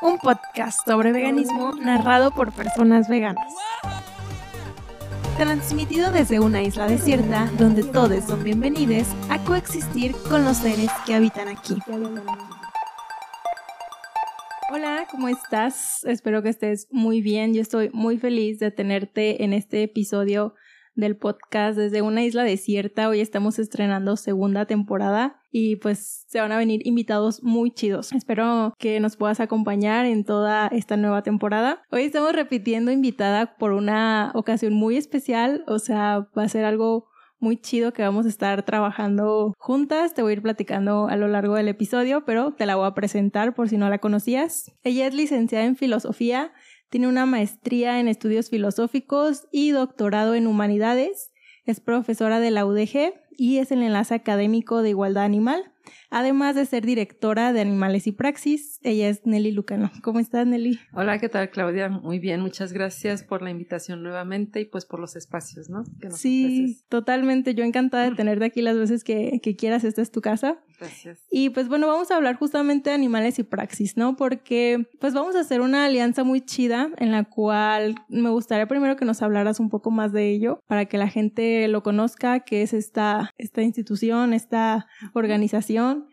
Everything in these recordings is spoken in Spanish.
un podcast sobre veganismo narrado por personas veganas. Transmitido desde una isla desierta donde todos son bienvenidos a coexistir con los seres que habitan aquí. Hola, ¿cómo estás? Espero que estés muy bien. Yo estoy muy feliz de tenerte en este episodio del podcast desde una isla desierta. Hoy estamos estrenando segunda temporada y pues se van a venir invitados muy chidos. Espero que nos puedas acompañar en toda esta nueva temporada. Hoy estamos repitiendo invitada por una ocasión muy especial, o sea, va a ser algo muy chido que vamos a estar trabajando juntas. Te voy a ir platicando a lo largo del episodio, pero te la voy a presentar por si no la conocías. Ella es licenciada en filosofía tiene una maestría en estudios filosóficos y doctorado en humanidades. Es profesora de la UDG y es el enlace académico de igualdad animal. Además de ser directora de Animales y Praxis, ella es Nelly Lucano. ¿Cómo estás, Nelly? Hola, ¿qué tal, Claudia? Muy bien, muchas gracias por la invitación nuevamente y pues por los espacios, ¿no? sí, totalmente. Yo encantada de tenerte aquí las veces que, que quieras. Esta es tu casa. Gracias. Y pues bueno, vamos a hablar justamente de animales y praxis, ¿no? Porque pues vamos a hacer una alianza muy chida en la cual me gustaría primero que nos hablaras un poco más de ello para que la gente lo conozca, qué es esta, esta institución, esta organización.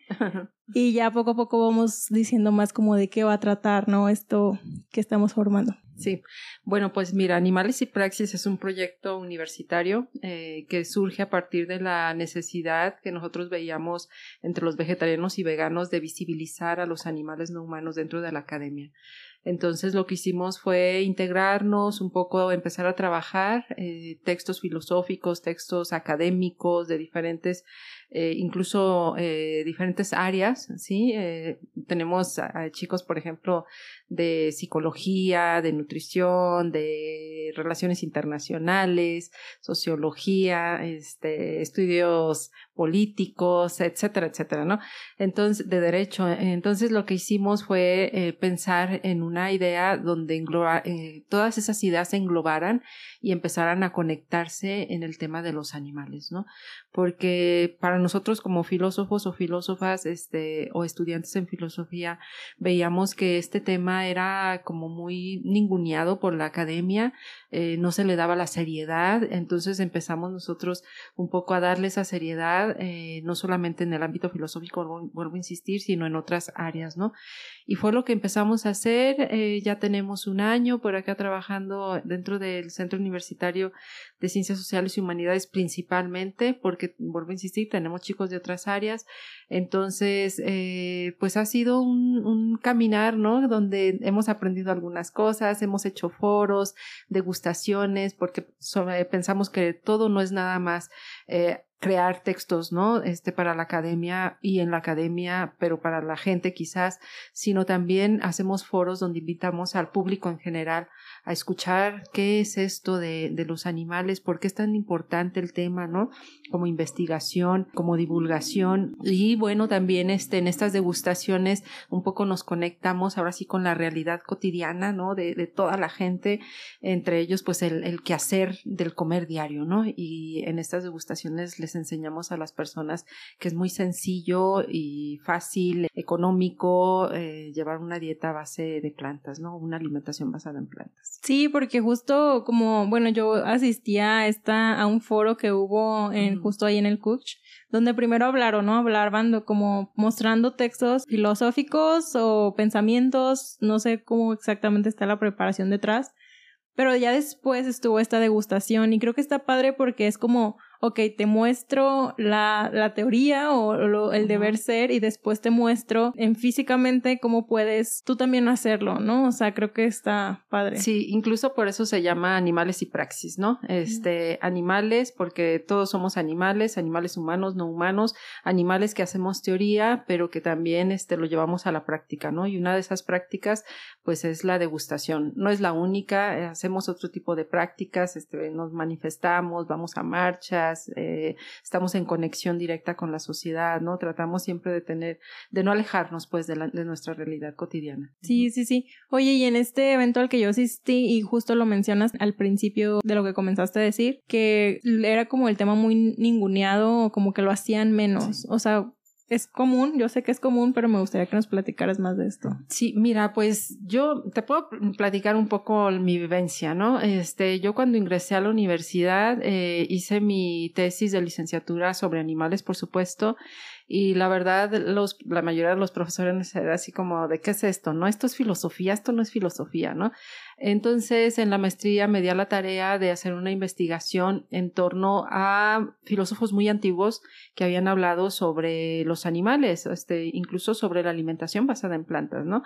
Y ya poco a poco vamos diciendo más como de qué va a tratar, ¿no? Esto que estamos formando. Sí, bueno, pues mira, Animales y Praxis es un proyecto universitario eh, que surge a partir de la necesidad que nosotros veíamos entre los vegetarianos y veganos de visibilizar a los animales no humanos dentro de la academia. Entonces lo que hicimos fue integrarnos un poco, empezar a trabajar eh, textos filosóficos, textos académicos de diferentes eh, incluso eh, diferentes áreas, ¿sí? Eh, tenemos chicos, por ejemplo, de psicología, de nutrición, de relaciones internacionales, sociología, este, estudios políticos, etcétera, etcétera, ¿no? Entonces, de derecho. Entonces, lo que hicimos fue pensar en una idea donde todas esas ideas se englobaran y empezaran a conectarse en el tema de los animales, ¿no? Porque para nosotros como filósofos o filósofas, este, o estudiantes en filosofía, veíamos que este tema era como muy ninguneado por la academia, eh, no se le daba la seriedad, entonces empezamos nosotros un poco a darle esa seriedad, eh, no solamente en el ámbito filosófico, vuelvo a insistir, sino en otras áreas, ¿no? Y fue lo que empezamos a hacer, eh, ya tenemos un año por acá trabajando dentro del Centro Universitario de Ciencias Sociales y Humanidades principalmente, porque, vuelvo a insistir, tenemos chicos de otras áreas, entonces, eh, pues ha sido un, caminar, ¿no? Donde hemos aprendido algunas cosas, hemos hecho foros, degustaciones, porque pensamos que todo no es nada más eh, crear textos, ¿no? Este para la academia y en la academia, pero para la gente quizás, sino también hacemos foros donde invitamos al público en general a escuchar qué es esto de, de los animales, por qué es tan importante el tema, ¿no? Como investigación, como divulgación. Y bueno, también este, en estas degustaciones un poco nos conectamos ahora sí con la realidad cotidiana, ¿no? De, de toda la gente, entre ellos pues el, el quehacer del comer diario, ¿no? Y en estas degustaciones les enseñamos a las personas que es muy sencillo y fácil, económico, eh, llevar una dieta a base de plantas, ¿no? Una alimentación basada en plantas. Sí, porque justo como, bueno, yo asistía a, esta, a un foro que hubo en, justo ahí en el Coach, donde primero hablaron, ¿no? Hablaban como mostrando textos filosóficos o pensamientos, no sé cómo exactamente está la preparación detrás, pero ya después estuvo esta degustación y creo que está padre porque es como ok, te muestro la, la teoría o el deber ser y después te muestro en físicamente cómo puedes tú también hacerlo, ¿no? O sea, creo que está padre. Sí, incluso por eso se llama animales y praxis, ¿no? Este, animales, porque todos somos animales, animales humanos, no humanos, animales que hacemos teoría, pero que también este, lo llevamos a la práctica, ¿no? Y una de esas prácticas, pues es la degustación. No es la única, eh, hacemos otro tipo de prácticas, este, nos manifestamos, vamos a marcha, eh, estamos en conexión directa con la sociedad, ¿no? Tratamos siempre de tener, de no alejarnos pues de, de nuestra realidad cotidiana. Sí, sí, sí. Oye, y en este evento al que yo asistí, y justo lo mencionas al principio de lo que comenzaste a decir, que era como el tema muy ninguneado, como que lo hacían menos. O sea, es común, yo sé que es común, pero me gustaría que nos platicaras más de esto. Sí, mira, pues yo te puedo platicar un poco mi vivencia, ¿no? Este, yo cuando ingresé a la universidad eh, hice mi tesis de licenciatura sobre animales, por supuesto, y la verdad, los, la mayoría de los profesores era así como, ¿de qué es esto? No, esto es filosofía, esto no es filosofía, ¿no? Entonces, en la maestría me di la tarea de hacer una investigación en torno a filósofos muy antiguos que habían hablado sobre los animales, este, incluso sobre la alimentación basada en plantas, ¿no?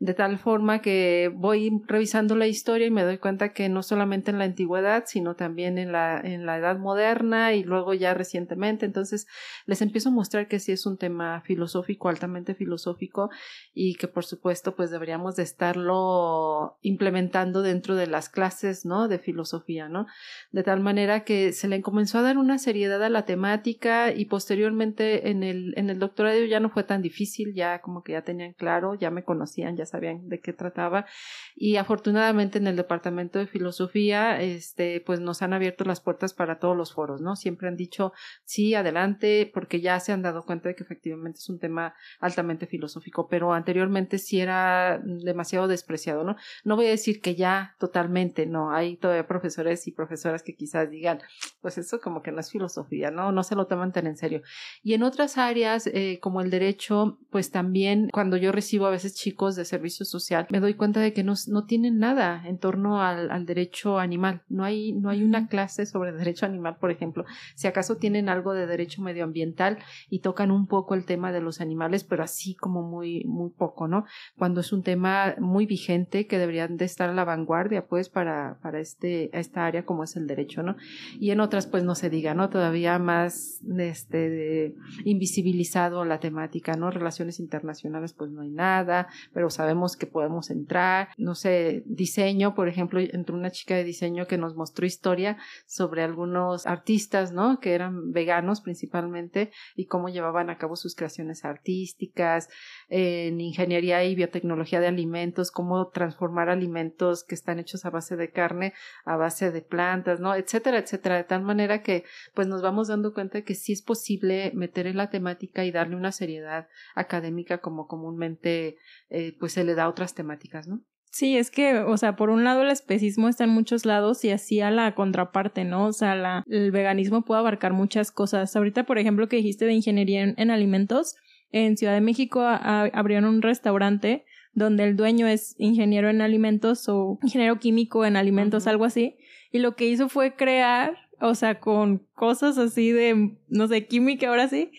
De tal forma que voy revisando la historia y me doy cuenta que no solamente en la antigüedad, sino también en la, en la edad moderna y luego ya recientemente. Entonces, les empiezo a mostrar que sí es un tema filosófico, altamente filosófico, y que por supuesto, pues deberíamos de estarlo implementando dentro de las clases, ¿no? De filosofía, ¿no? De tal manera que se le comenzó a dar una seriedad a la temática y posteriormente en el, en el doctorado ya no fue tan difícil, ya como que ya tenían claro, ya me conocían, ya sabían de qué trataba y afortunadamente en el departamento de filosofía, este, pues nos han abierto las puertas para todos los foros, ¿no? Siempre han dicho, sí, adelante, porque ya se han dado cuenta de que efectivamente es un tema altamente filosófico, pero anteriormente sí era demasiado despreciado, ¿no? No voy a decir que ya totalmente, no, hay todavía profesores y profesoras que quizás digan, pues eso como que no es filosofía, ¿no? No se lo toman tan en serio. Y en otras áreas, eh, como el derecho, pues también cuando yo recibo a veces chicos de servicio social, me doy cuenta de que no, no tienen nada en torno al, al derecho animal. No hay, no hay una clase sobre derecho animal, por ejemplo. Si acaso tienen algo de derecho medioambiental y tocan un poco el tema de los animales, pero así como muy, muy poco, ¿no? Cuando es un tema muy vigente que deberían de estar a la vanguardia, pues, para, para este, esta área como es el derecho, ¿no? Y en otras, pues, no se diga, ¿no? Todavía más, este, invisibilizado la temática, ¿no? Relaciones internacionales, pues, no hay nada, pero sabemos que podemos entrar, no sé, diseño, por ejemplo, entre una chica de diseño que nos mostró historia sobre algunos artistas, ¿no? Que eran veganos principalmente y cómo llevaban a cabo sus creaciones artísticas, en ingeniería y biotecnología de alimentos, cómo transformar alimentos que están hechos a base de carne, a base de plantas, ¿no? Etcétera, etcétera, de tal manera que pues nos vamos dando cuenta que sí es posible meter en la temática y darle una seriedad académica como comúnmente eh, pues se le da a otras temáticas, ¿no? Sí, es que, o sea, por un lado el especismo está en muchos lados y así a la contraparte, ¿no? O sea, la, el veganismo puede abarcar muchas cosas. Ahorita, por ejemplo, que dijiste de ingeniería en alimentos, en Ciudad de México abrieron un restaurante donde el dueño es ingeniero en alimentos o ingeniero químico en alimentos, algo así. Y lo que hizo fue crear, o sea, con cosas así de, no sé, química ahora sí,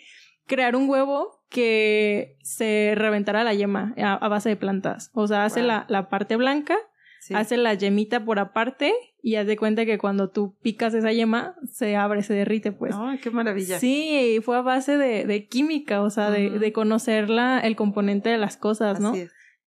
crear un huevo que se reventara la yema a, base de plantas. O sea, hace la, la, parte blanca, hace la yemita por aparte y haz de cuenta que cuando tú picas esa yema, se abre, se derrite, pues. ¡Ay, qué maravilla! Sí, fue a base de, de química, o sea, de, de conocer el componente de las cosas, ¿no?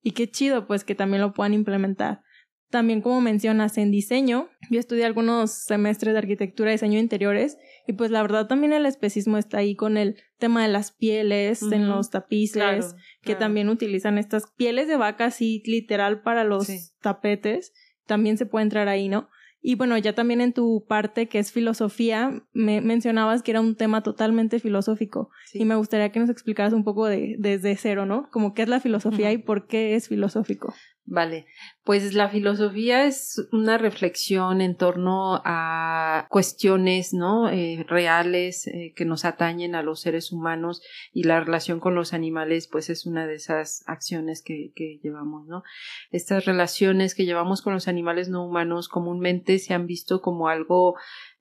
Y qué chido, pues, que también lo puedan implementar. También, como mencionas, en diseño, yo estudié algunos semestres de arquitectura y diseño de interiores, y pues la verdad también el especismo está ahí con el tema de las pieles en los tapices, que también utilizan estas pieles de vaca así literal para los tapetes, también se puede entrar ahí, ¿no? Y bueno, ya también en tu parte que es filosofía, me mencionabas que era un tema totalmente filosófico. Y me gustaría que nos explicaras un poco de, desde cero, ¿no? Como qué es la filosofía y por qué es filosófico. Vale, pues la filosofía es una reflexión en torno a cuestiones, ¿no? Eh, reales eh, que nos atañen a los seres humanos y la relación con los animales, pues es una de esas acciones que, que llevamos, ¿no? Estas relaciones que llevamos con los animales no humanos comúnmente se han visto como algo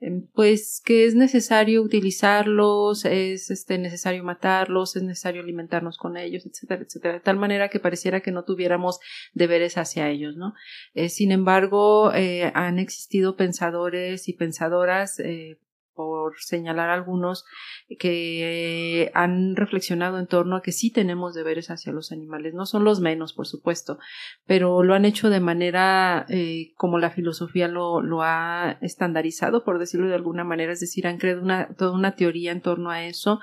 Em, pues que es necesario utilizarlos, es este, necesario matarlos, es necesario alimentarnos con ellos, etcétera, etcétera, de tal manera que pareciera que no tuviéramos deberes hacia ellos, Eh, sin embargo, eh, han existido pensadores y pensadoras eh, por señalar algunos que han reflexionado en torno a que sí tenemos deberes hacia los animales, no son los menos, por supuesto, pero lo han hecho de manera eh, como la filosofía lo, lo, ha estandarizado, por decirlo de alguna manera, es decir, han creado una, toda una teoría en torno a eso,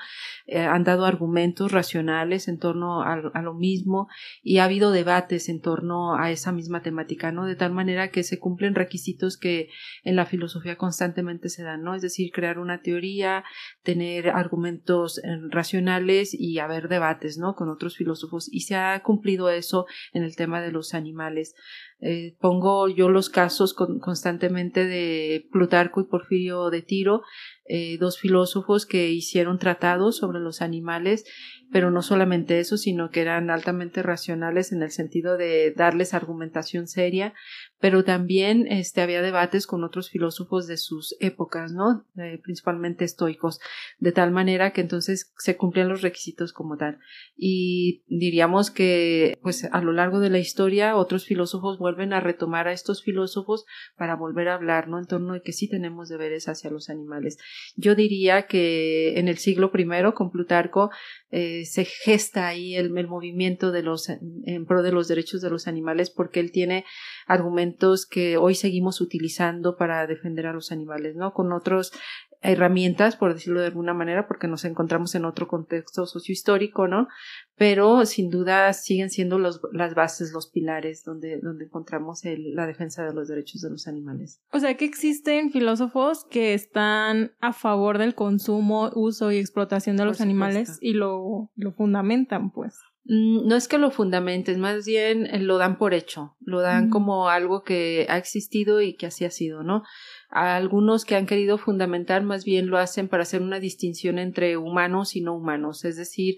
eh, han dado argumentos racionales en torno a, a, lo mismo y ha habido debates en torno a esa misma temática, ¿no? De tal manera que se cumplen requisitos que en la filosofía constantemente se dan, ¿no? Es decir, crear una teoría, tener argumentos eh, racionales y haber debates, ¿no? Con otros filósofos. Y se ha cumplido eso en el tema de los animales. Eh, pongo yo los casos constantemente de Plutarco y Porfirio de Tiro, eh, dos filósofos que hicieron tratados sobre los animales, pero no solamente eso, sino que eran altamente racionales en el sentido de darles argumentación seria, pero también este, había debates con otros filósofos de sus épocas, ¿no? Eh, principalmente estoicos, de tal manera que entonces se cumplían los requisitos como tal. Y diríamos que, pues, a lo largo de la historia, otros filósofos vuelven a retomar a estos filósofos para volver a hablar, ¿no? En torno de que sí tenemos deberes hacia los animales. Yo diría que en el siglo I, con Plutarco, eh, se gesta ahí el, movimiento de los, en pro de los derechos de los animales porque él tiene argumentos que hoy seguimos utilizando para defender a los animales, ¿no? Con otros herramientas, por decirlo de alguna manera, porque nos encontramos en otro contexto sociohistórico, ¿no? Pero sin duda siguen siendo los, las bases, los pilares donde, donde encontramos el, la defensa de los derechos de los animales. O sea que existen filósofos que están a favor del consumo, uso y explotación de los animales y lo, lo fundamentan, pues. Mm, no es que lo fundamenten, más bien eh, lo dan por hecho, lo dan como algo que ha existido y que así ha sido, ¿no? algunos que han querido fundamentar más bien lo hacen para hacer una distinción entre humanos y no humanos, es decir,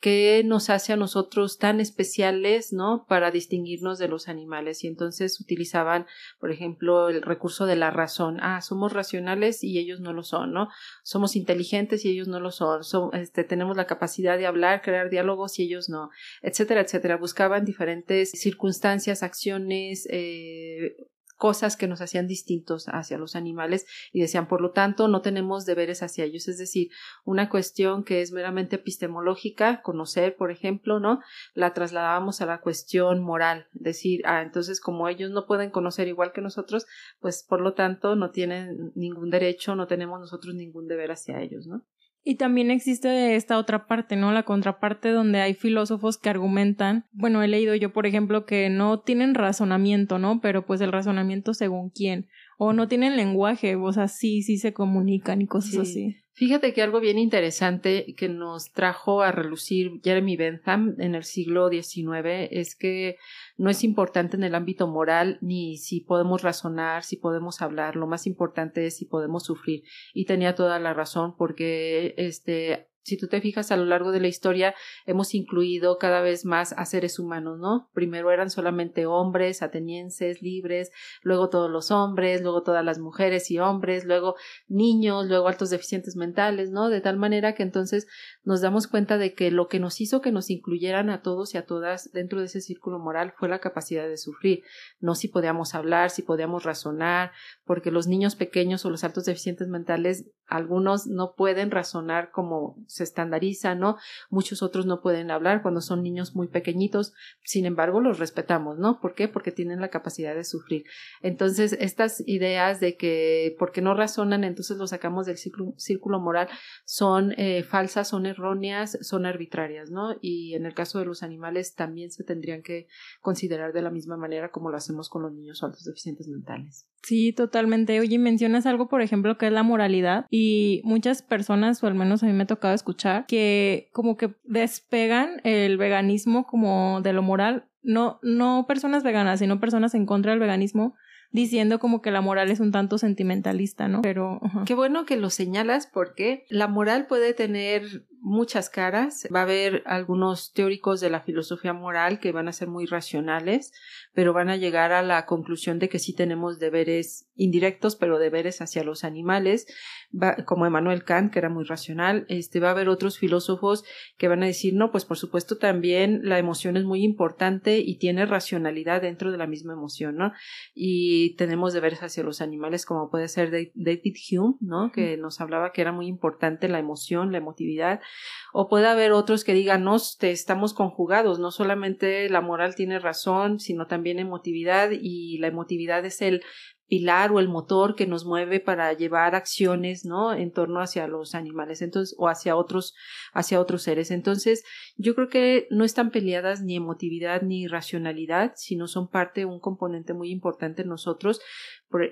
qué nos hace a nosotros tan especiales, ¿no? Para distinguirnos de los animales. Y entonces utilizaban, por ejemplo, el recurso de la razón. Ah, somos racionales y ellos no lo son, ¿no? Somos inteligentes y ellos no lo son. este, tenemos la capacidad de hablar, crear diálogos y ellos no, etcétera, etcétera. Buscaban diferentes circunstancias, acciones, eh, cosas que nos hacían distintos hacia los animales y decían, por lo tanto, no tenemos deberes hacia ellos. Es decir, una cuestión que es meramente epistemológica, conocer, por ejemplo, ¿no? La trasladábamos a la cuestión moral. Decir, ah, entonces, como ellos no pueden conocer igual que nosotros, pues por lo tanto, no tienen ningún derecho, no tenemos nosotros ningún deber hacia ellos, ¿no? Y también existe esta otra parte, ¿no? La contraparte donde hay filósofos que argumentan, bueno, he leído yo, por ejemplo, que no tienen razonamiento, ¿no? Pero pues el razonamiento según quién. O no tienen lenguaje, o sea, sí, sí se comunican y cosas así. Fíjate que algo bien interesante que nos trajo a relucir Jeremy Bentham en el siglo XIX es que no es importante en el ámbito moral ni si podemos razonar, si podemos hablar, lo más importante es si podemos sufrir. Y tenía toda la razón porque este si tú te fijas a lo largo de la historia, hemos incluido cada vez más a seres humanos, ¿no? Primero eran solamente hombres, atenienses, libres, luego todos los hombres, luego todas las mujeres y hombres, luego niños, luego altos deficientes mentales, ¿no? De tal manera que entonces nos damos cuenta de que lo que nos hizo que nos incluyeran a todos y a todas dentro de ese círculo moral fue la capacidad de sufrir, no si podíamos hablar, si podíamos razonar, porque los niños pequeños o los altos deficientes mentales, algunos no pueden razonar como se estandariza, ¿no? Muchos otros no pueden hablar cuando son niños muy pequeñitos, sin embargo, los respetamos, ¿no? ¿Por qué? Porque tienen la capacidad de sufrir. Entonces, estas ideas de que porque no razonan, entonces los sacamos del círculo, moral, son eh, falsas, son erróneas, son arbitrarias, ¿no? Y en el caso de los animales también se tendrían que considerar de la misma manera como lo hacemos con los niños altos deficientes mentales. Sí, totalmente. Oye, mencionas algo, por ejemplo, que es la moralidad y muchas personas, o al menos a mí me ha tocado escuchar, que como que despegan el veganismo como de lo moral. No, no personas veganas, sino personas en contra del veganismo diciendo como que la moral es un tanto sentimentalista, ¿no? Pero... Qué bueno que lo señalas porque la moral puede tener muchas caras. Va a haber algunos teóricos de la filosofía moral que van a ser muy racionales, pero van a llegar a la conclusión de que sí tenemos deberes indirectos, pero deberes hacia los animales, como Emmanuel Kant, que era muy racional. Este, va a haber otros filósofos que van a decir, no, pues por supuesto también la emoción es muy importante y tiene racionalidad dentro de la misma emoción, ¿no? Y tenemos deberes hacia los animales, como puede ser David Hume, ¿no? Que nos hablaba que era muy importante la emoción, la emotividad o puede haber otros que digan, no, te estamos conjugados, no solamente la moral tiene razón, sino también emotividad y la emotividad es el pilar o el motor que nos mueve para llevar acciones, ¿no? En torno hacia los animales, entonces, o hacia otros, hacia otros seres. Entonces, yo creo que no están peleadas ni emotividad ni racionalidad, sino son parte, un componente muy importante en nosotros,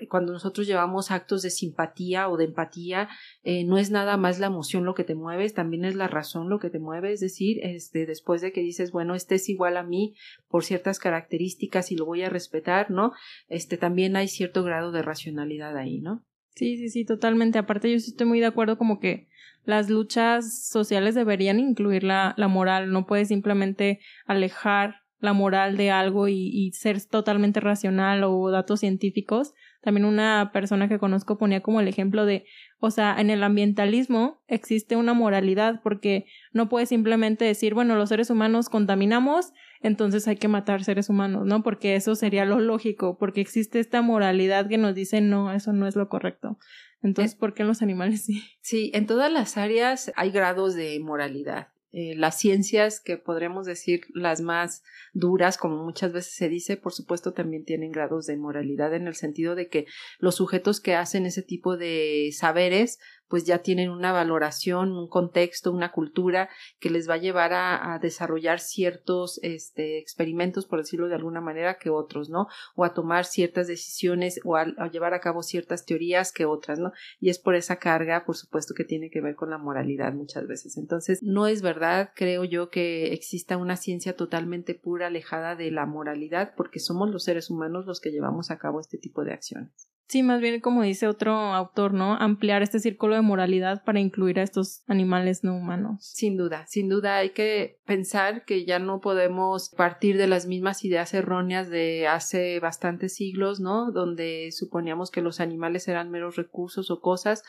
cuando nosotros llevamos actos de simpatía o de empatía, eh, no es nada más la emoción lo que te mueve, también es la razón lo que te mueve, es decir, este, después de que dices, bueno, este es igual a mí por ciertas características y lo voy a respetar, ¿no? Este, también hay cierto grado de racionalidad ahí, ¿no? Sí, sí, sí, totalmente. Aparte, yo sí estoy muy de acuerdo como que las luchas sociales deberían incluir la, la moral, no puedes simplemente alejar la moral de algo y, y, ser totalmente racional o datos científicos. También una persona que conozco ponía como el ejemplo de, o sea, en el ambientalismo existe una moralidad porque no puedes simplemente decir, bueno, los seres humanos contaminamos, entonces hay que matar seres humanos, ¿no? Porque eso sería lo lógico, porque existe esta moralidad que nos dice, no, eso no es lo correcto. Entonces, ¿por qué en los animales sí? Sí, en todas las áreas hay grados de moralidad. Eh, las ciencias que podremos decir las más duras, como muchas veces se dice, por supuesto también tienen grados de moralidad en el sentido de que los sujetos que hacen ese tipo de saberes pues ya tienen una valoración, un contexto, una cultura que les va a llevar a, desarrollar ciertos este, experimentos, por decirlo de alguna manera, que otros, ¿no? O a tomar ciertas decisiones o a, llevar a cabo ciertas teorías que otras, ¿no? Y es por esa carga, por supuesto, que tiene que ver con la moralidad muchas veces. Entonces, no es verdad, creo yo, que exista una ciencia totalmente pura, alejada de la moralidad, porque somos los seres humanos los que llevamos a cabo este tipo de acciones. Sí, más bien como dice otro autor, ¿no? Ampliar este círculo de moralidad para incluir a estos animales no humanos. Sin duda, sin duda hay que pensar que ya no podemos partir de las mismas ideas erróneas de hace bastantes siglos, ¿no? Donde suponíamos que los animales eran meros recursos o cosas,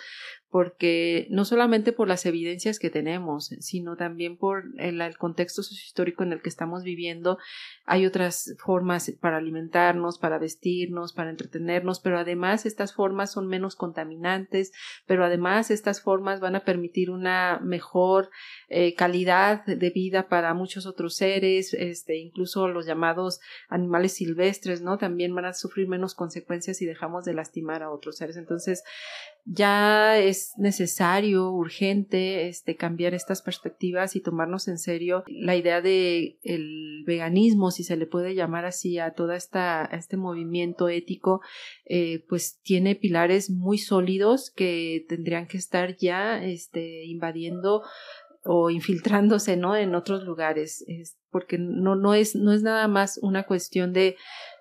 porque no solamente por las evidencias que tenemos, sino también por el, contexto sociohistórico en el que estamos viviendo. Hay otras formas para alimentarnos, para vestirnos, para entretenernos, pero además estas formas son menos contaminantes, pero además estas formas van a permitir una mejor eh, calidad de vida para muchos otros seres, este, incluso los llamados animales silvestres, ¿no? También van a sufrir menos consecuencias si dejamos de lastimar a otros seres. Entonces, ya es necesario, urgente, este, cambiar estas perspectivas y tomarnos en serio la idea de el veganismo, si se le puede llamar así a toda esta, este movimiento ético, eh, pues tiene pilares muy sólidos que tendrían que estar ya, este, invadiendo o infiltrándose, ¿no? En otros lugares, porque no, no es, no es nada más una cuestión de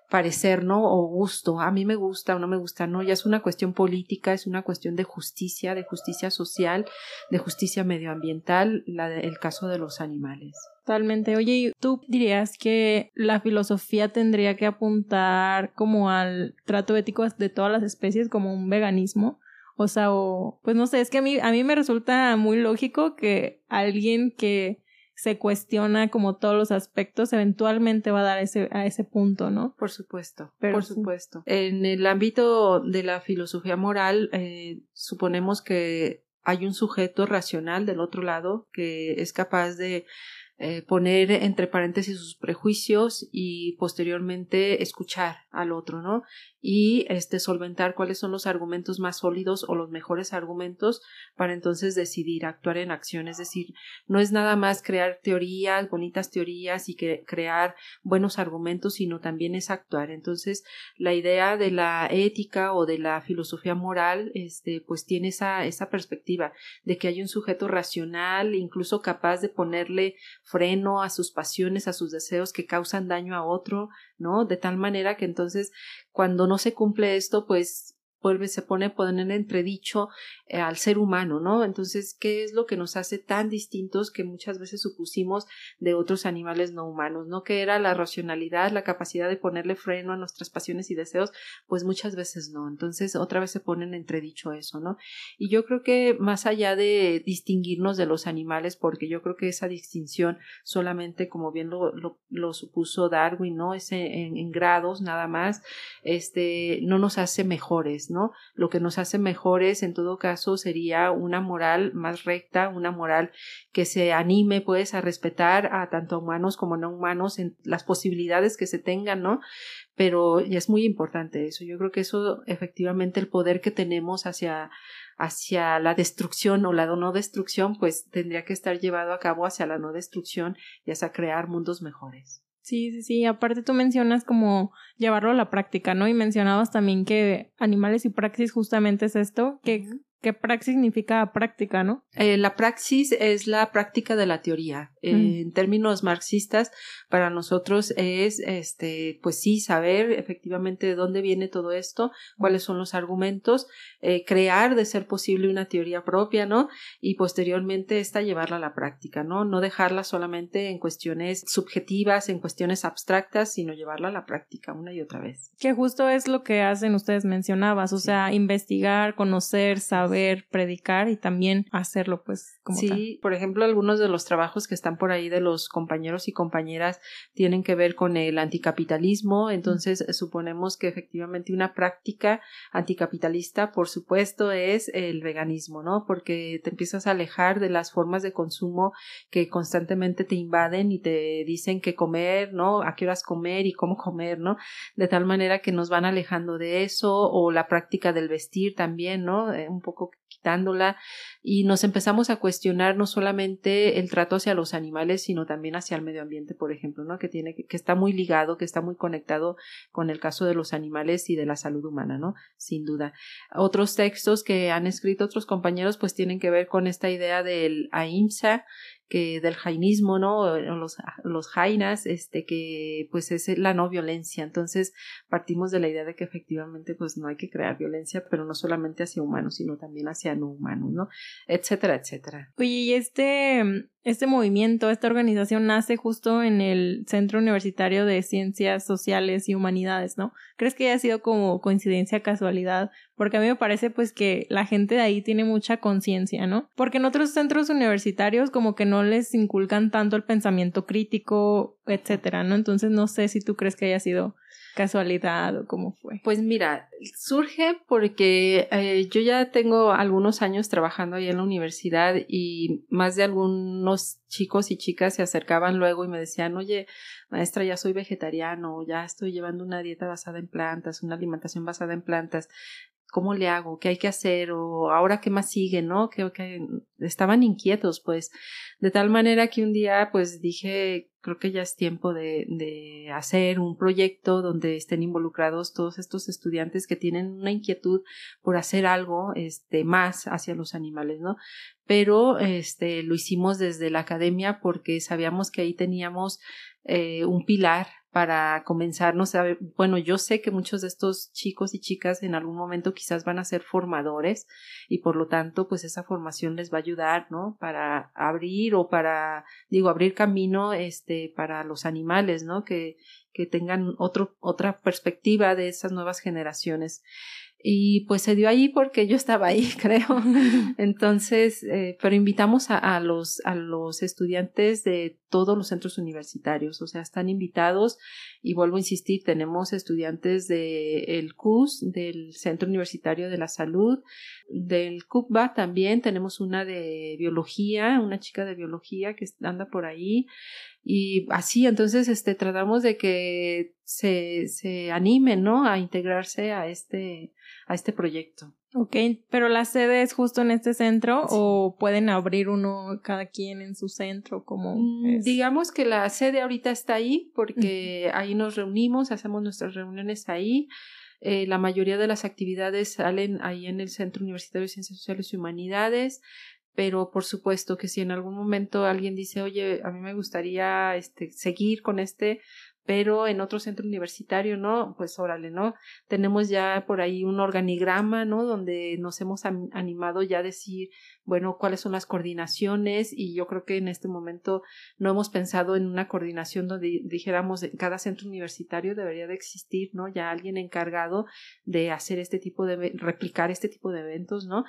parecer, ¿no? O gusto, a mí me gusta o no me gusta, no, ya es una cuestión política, es una cuestión de justicia, de justicia social, de justicia medioambiental, la el caso de los animales. Totalmente. Oye, ¿tú dirías que la filosofía tendría que apuntar como al trato ético de todas las especies, como un veganismo? O sea, o, pues no sé, es que a mí, a mí me resulta muy lógico que alguien que se cuestiona como todos los aspectos, eventualmente va a dar ese, a ese punto, ¿no? Por supuesto, por supuesto. En el ámbito de la filosofía moral, eh, suponemos que hay un sujeto racional del otro lado que es capaz de eh, poner entre paréntesis sus prejuicios y posteriormente escuchar al otro, ¿no? Y este solventar cuáles son los argumentos más sólidos o los mejores argumentos para entonces decidir actuar en acción. Es decir, no es nada más crear teorías, bonitas teorías y que crear buenos argumentos, sino también es actuar. Entonces, la idea de la ética o de la filosofía moral, este, pues tiene esa, esa perspectiva de que hay un sujeto racional, incluso capaz de ponerle freno a sus pasiones, a sus deseos que causan daño a otro, ¿no? De tal manera que entonces cuando no se cumple esto, pues se pone poner en entredicho eh, al ser humano, ¿no? Entonces, ¿qué es lo que nos hace tan distintos que muchas veces supusimos de otros animales no humanos, ¿no? Que era la racionalidad, la capacidad de ponerle freno a nuestras pasiones y deseos, pues muchas veces no. Entonces, otra vez se pone en entredicho eso, ¿no? Y yo creo que más allá de distinguirnos de los animales, porque yo creo que esa distinción solamente, como bien lo, lo, supuso Darwin, ¿no? Es en, en grados nada más, este, no nos hace mejores, ¿no? Lo que nos hace mejores en todo caso sería una moral más recta, una moral que se anime pues a respetar a tanto humanos como no humanos en las posibilidades que se tengan, ¿no? Pero es muy importante eso. Yo creo que eso efectivamente el poder que tenemos hacia hacia la destrucción o la no destrucción, pues tendría que estar llevado a cabo hacia la no destrucción y hacia crear mundos mejores. Sí, sí, sí. Aparte tú mencionas como llevarlo a la práctica, ¿no? Y mencionabas también que animales y praxis justamente es esto, que ¿Qué praxis significa práctica, no? Eh, la praxis es la práctica de la teoría. En términos marxistas, para nosotros es, este, pues sí, saber efectivamente de dónde viene todo esto, cuáles son los argumentos, eh, crear de ser posible una teoría propia, ¿no? Y posteriormente esta llevarla a la práctica, ¿no? No dejarla solamente en cuestiones subjetivas, en cuestiones abstractas, sino llevarla a la práctica una y otra vez. Que justo es lo que hacen ustedes mencionabas, o sea, investigar, conocer, saber saber predicar y también hacerlo, pues, como Sí, por ejemplo, algunos de los trabajos que están por ahí de los compañeros y compañeras tienen que ver con el anticapitalismo, entonces suponemos que efectivamente una práctica anticapitalista, por supuesto, es el veganismo, ¿no? Porque te empiezas a alejar de las formas de consumo que constantemente te invaden y te dicen qué comer, ¿no? A qué horas comer y cómo comer, ¿no? De tal manera que nos van alejando de eso o la práctica del vestir también, ¿no? Eh, un poco quitándola y nos empezamos a cuestionar no solamente el trato hacia los animales, sino también hacia el medio ambiente, por ejemplo, ¿no? Que tiene que está muy ligado, que está muy conectado con el caso de los animales y de la salud humana, ¿no? Sin duda. Otros textos que han escrito otros compañeros pues tienen que ver con esta idea del AIMSA, que del jainismo, ¿no? Los, los jainas, este, que pues es la no violencia. Entonces partimos de la idea de que efectivamente pues no hay que crear violencia, pero no solamente hacia humanos, sino también hacia no humanos, ¿no? Etcétera, etcétera. Oye, y este, este movimiento, esta organización nace justo en el Centro Universitario de Ciencias Sociales y Humanidades, ¿no? ¿Crees que haya sido como coincidencia, casualidad? Porque a mí me parece pues que la gente de ahí tiene mucha conciencia, ¿no? Porque en otros centros universitarios como que no les inculcan tanto el pensamiento crítico, etcétera, ¿no? Entonces no sé si tú crees que haya sido casualidad o cómo fue. Pues mira, surge porque eh, yo ya tengo algunos años trabajando ahí en la universidad y más de algunos chicos y chicas se acercaban luego y me decían, oye, maestra, ya soy vegetariano, ya estoy llevando una dieta basada en plantas, una alimentación basada en plantas. ¿Cómo le hago? ¿Qué hay que hacer? O ahora qué más sigue, ¿no? Que, que estaban inquietos, pues, de tal manera que un día, pues, dije, creo que ya es tiempo de, de hacer un proyecto donde estén involucrados todos estos estudiantes que tienen una inquietud por hacer algo, este, más hacia los animales, ¿no? Pero, este, lo hicimos desde la academia porque sabíamos que ahí teníamos eh, un pilar para comenzar, no sé, bueno, yo sé que muchos de estos chicos y chicas en algún momento quizás van a ser formadores y por lo tanto, pues esa formación les va a ayudar, ¿no? Para abrir o para, digo, abrir camino, este, para los animales, ¿no? Que, que tengan otro, otra perspectiva de esas nuevas generaciones. Y pues se dio ahí porque yo estaba ahí, creo. Entonces, eh, pero invitamos a, a, los, a los estudiantes de todos los centros universitarios, o sea, están invitados y vuelvo a insistir, tenemos estudiantes del el CUS, del Centro Universitario de la Salud, del CUPBA también, tenemos una de biología, una chica de biología que anda por ahí, y así entonces este tratamos de que se, se no a integrarse a este a este proyecto Ok, pero la sede es justo en este centro o pueden abrir uno cada quien en su centro como mm, digamos que la sede ahorita está ahí porque ahí nos reunimos hacemos nuestras reuniones ahí. Eh, la mayoría de las actividades salen ahí en el Centro Universitario de Ciencias Sociales y Humanidades pero por supuesto que si en algún momento alguien dice, oye, a mí me gustaría este, seguir con este, pero en otro centro universitario, ¿no? Pues órale, ¿no? Tenemos ya por ahí un organigrama, ¿no? Donde nos hemos animado ya a decir, bueno, cuáles son las coordinaciones y yo creo que en este momento no hemos pensado en una coordinación donde dijéramos en cada centro universitario debería de existir, ¿no? Ya alguien encargado de hacer este tipo de, replicar este tipo de eventos, ¿no?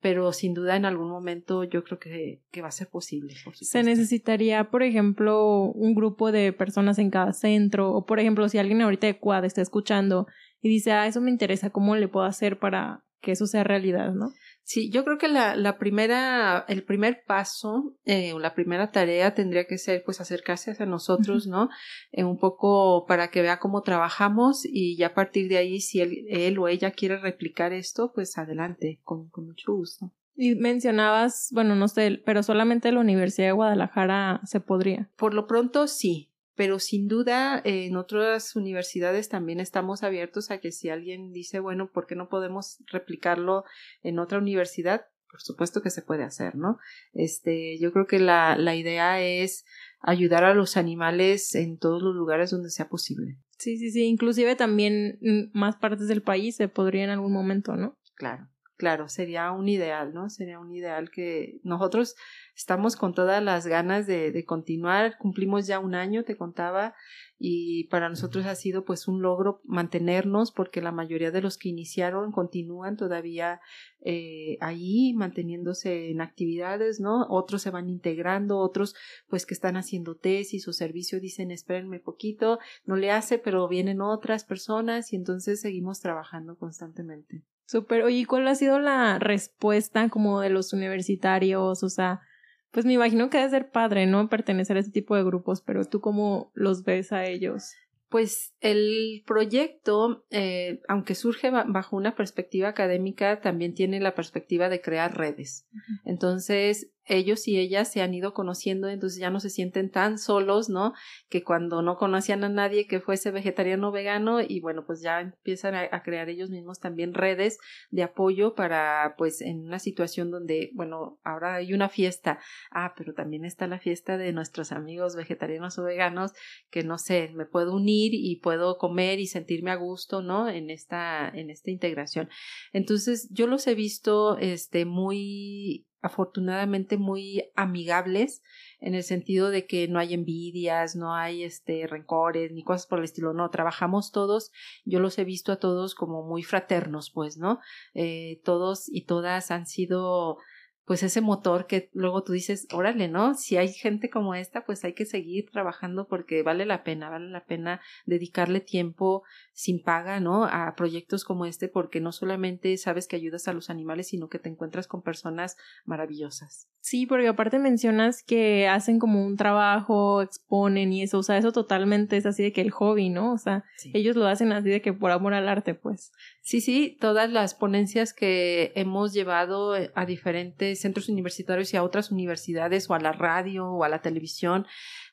Pero sin duda en algún momento yo creo que, que va a ser posible. Se necesitaría, por ejemplo, un grupo de personas en cada centro, o por ejemplo, si alguien ahorita de Quad está escuchando y dice, ah, eso me interesa, ¿cómo le puedo hacer para que eso sea realidad, ¿no? Sí, yo creo que la, la primera, el primer paso eh, o la primera tarea tendría que ser pues acercarse a nosotros, ¿no? Eh, un poco para que vea cómo trabajamos y ya a partir de ahí si él, él o ella quiere replicar esto, pues adelante, con, con mucho gusto. Y mencionabas, bueno, no sé, pero solamente la Universidad de Guadalajara se podría. Por lo pronto sí, pero sin duda en otras universidades también estamos abiertos a que si alguien dice, bueno, ¿por qué no podemos replicarlo en otra universidad? Por supuesto que se puede hacer, ¿no? Este, yo creo que la, la idea es ayudar a los animales en todos los lugares donde sea posible. Sí, sí, sí, inclusive también más partes del país se podría en algún momento, ¿no? Claro claro, sería un ideal, ¿no? Sería un ideal que nosotros estamos con todas las ganas de, de, continuar. Cumplimos ya un año, te contaba, y para nosotros ha sido pues un logro mantenernos porque la mayoría de los que iniciaron continúan todavía eh, ahí manteniéndose en actividades, ¿no? Otros se van integrando, otros pues que están haciendo tesis o servicio dicen espérenme poquito, no le hace, pero vienen otras personas y entonces seguimos trabajando constantemente. Súper. Oye, ¿cuál ha sido la respuesta como de los universitarios? O sea, pues me imagino que debe ser padre, ¿no? Pertenecer a ese tipo de grupos, pero tú cómo los ves a ellos? Pues el proyecto, eh, aunque surge bajo una perspectiva académica, también tiene la perspectiva de crear redes. Entonces, ellos y ellas se han ido conociendo, entonces ya no se sienten tan solos, ¿no? Que cuando no conocían a nadie que fuese vegetariano o vegano y bueno, pues ya empiezan a, crear ellos mismos también redes de apoyo para, pues, en una situación donde, bueno, ahora hay una fiesta, ah, pero también está la fiesta de nuestros amigos vegetarianos o veganos, que no sé, me puedo unir y puedo comer y sentirme a gusto, ¿no? En esta, en esta integración. Entonces, yo los he visto, este, muy afortunadamente muy amigables en el sentido de que no hay envidias, no hay este rencores ni cosas por el estilo, no, trabajamos todos, yo los he visto a todos como muy fraternos, pues, ¿no? Eh, todos y todas han sido pues ese motor que luego tú dices, órale, ¿no? Si hay gente como esta, pues hay que seguir trabajando porque vale la pena, vale la pena dedicarle tiempo sin paga, ¿no? A proyectos como este porque no solamente sabes que ayudas a los animales, sino que te encuentras con personas maravillosas. Sí, porque aparte mencionas que hacen como un trabajo, exponen y eso, o sea, eso totalmente es así de que el hobby, ¿no? O sea, ellos lo hacen así de que por amor al arte, pues. Sí, sí, todas las ponencias que hemos llevado a diferentes centros universitarios y a otras universidades o a la radio o a la televisión,